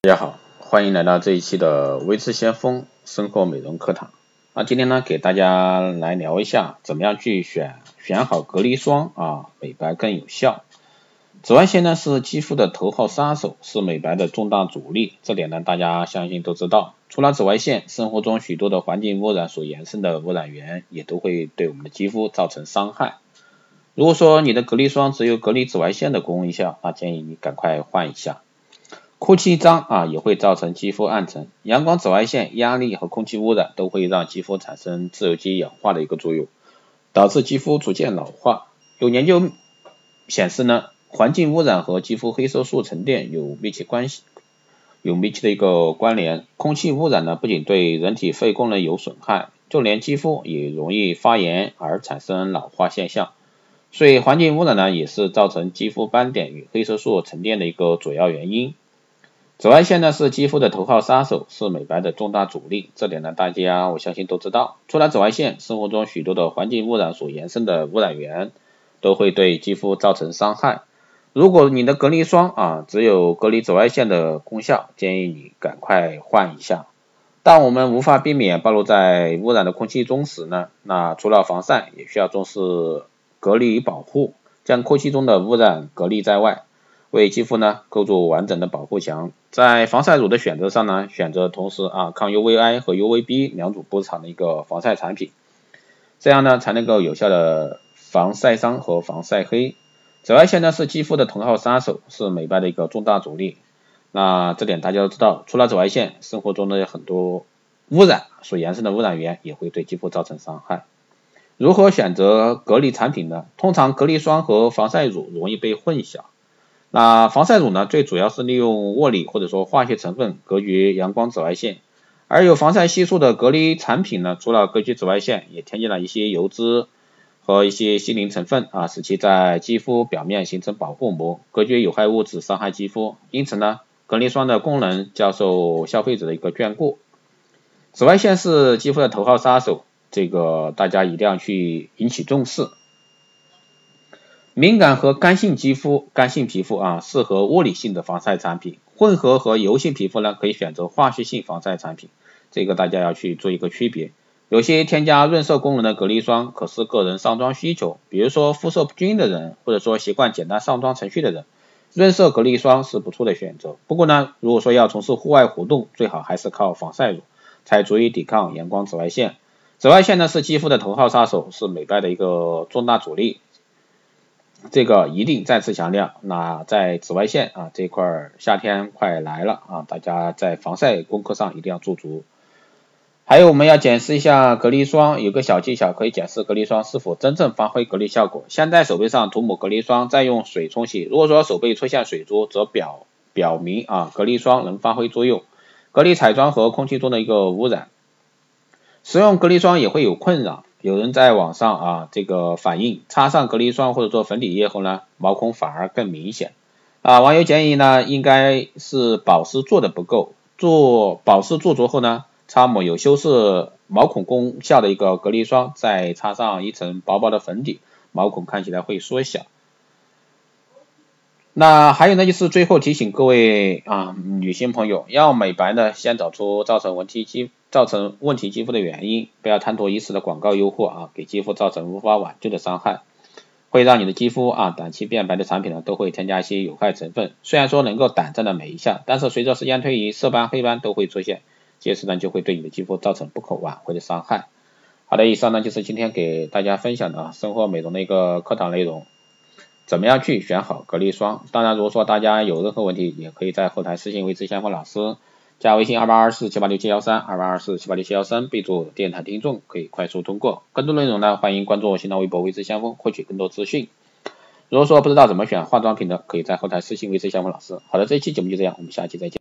大家好，欢迎来到这一期的微知先锋生活美容课堂。那今天呢，给大家来聊一下，怎么样去选选好隔离霜啊，美白更有效。紫外线呢是肌肤的头号杀手，是美白的重大阻力，这点呢大家相信都知道。除了紫外线，生活中许多的环境污染所延伸的污染源，也都会对我们的肌肤造成伤害。如果说你的隔离霜只有隔离紫外线的功效，那建议你赶快换一下。空气脏啊，也会造成肌肤暗沉。阳光、紫外线、压力和空气污染都会让肌肤产生自由基氧化的一个作用，导致肌肤逐渐老化。有研究显示呢，环境污染和肌肤黑色素沉淀有密切关系，有密切的一个关联。空气污染呢，不仅对人体肺功能有损害，就连肌肤也容易发炎而产生老化现象。所以，环境污染呢，也是造成肌肤斑点与黑色素沉淀的一个主要原因。紫外线呢是肌肤的头号杀手，是美白的重大阻力，这点呢大家我相信都知道。除了紫外线，生活中许多的环境污染所延伸的污染源都会对肌肤造成伤害。如果你的隔离霜啊只有隔离紫外线的功效，建议你赶快换一下。当我们无法避免暴露在污染的空气中时呢，那除了防晒，也需要重视隔离与保护，将空气中的污染隔离在外。为肌肤呢构筑完整的保护墙，在防晒乳的选择上呢，选择同时啊抗 UVA 和 UVB 两组波长的一个防晒产品，这样呢才能够有效的防晒伤和防晒黑。紫外线呢是肌肤的头号杀手，是美白的一个重大阻力。那这点大家都知道，除了紫外线，生活中的很多污染所延伸的污染源也会对肌肤造成伤害。如何选择隔离产品呢？通常隔离霜和防晒乳容易被混淆。那防晒乳呢，最主要是利用物理或者说化学成分隔绝阳光紫外线，而有防晒系数的隔离产品呢，除了隔绝紫外线，也添加了一些油脂和一些稀磷成分啊，使其在肌肤表面形成保护膜，隔绝有害物质伤害肌肤。因此呢，隔离霜的功能较受消费者的一个眷顾。紫外线是肌肤的头号杀手，这个大家一定要去引起重视。敏感和干性肌肤、干性皮肤啊，适合物理性的防晒产品；混合和油性皮肤呢，可以选择化学性防晒产品。这个大家要去做一个区别。有些添加润色功能的隔离霜，可是个人上妆需求，比如说肤色不均的人，或者说习惯简单上妆程序的人，润色隔离霜是不错的选择。不过呢，如果说要从事户外活动，最好还是靠防晒乳，才足以抵抗阳光紫外线。紫外线呢是肌肤的头号杀手，是美白的一个重大阻力。这个一定再次强调，那在紫外线啊这块儿，夏天快来了啊，大家在防晒功课上一定要做足。还有我们要检视一下隔离霜，有个小技巧可以检视隔离霜是否真正发挥隔离效果。先在手背上涂抹隔离霜，再用水冲洗。如果说手背出现水珠，则表表明啊隔离霜能发挥作用，隔离彩妆和空气中的一个污染。使用隔离霜也会有困扰。有人在网上啊，这个反映擦上隔离霜或者做粉底液后呢，毛孔反而更明显啊。网友建议呢，应该是保湿做的不够，做保湿做足后呢，擦抹有修饰毛孔功效的一个隔离霜，再擦上一层薄薄的粉底，毛孔看起来会缩小。那还有呢，就是最后提醒各位啊，女性朋友要美白呢，先找出造成问题肌造成问题肌肤的原因，不要贪图一时的广告诱惑啊，给肌肤造成无法挽救的伤害，会让你的肌肤啊短期变白的产品呢，都会添加一些有害成分，虽然说能够短暂的美一下，但是随着时间推移，色斑黑斑都会出现，届时呢就会对你的肌肤造成不可挽回的伤害。好的，以上呢就是今天给大家分享的生活美容的一个课堂内容。怎么样去选好隔离霜？当然，如果说大家有任何问题，也可以在后台私信为志先锋老师，加微信二八二四七八六七幺三，二八二四七八六七幺三，备注电台听众，可以快速通过。更多内容呢，欢迎关注新浪微博为志先锋，获取更多资讯。如果说不知道怎么选化妆品的，可以在后台私信为志先锋老师。好的，这一期节目就这样，我们下期再见。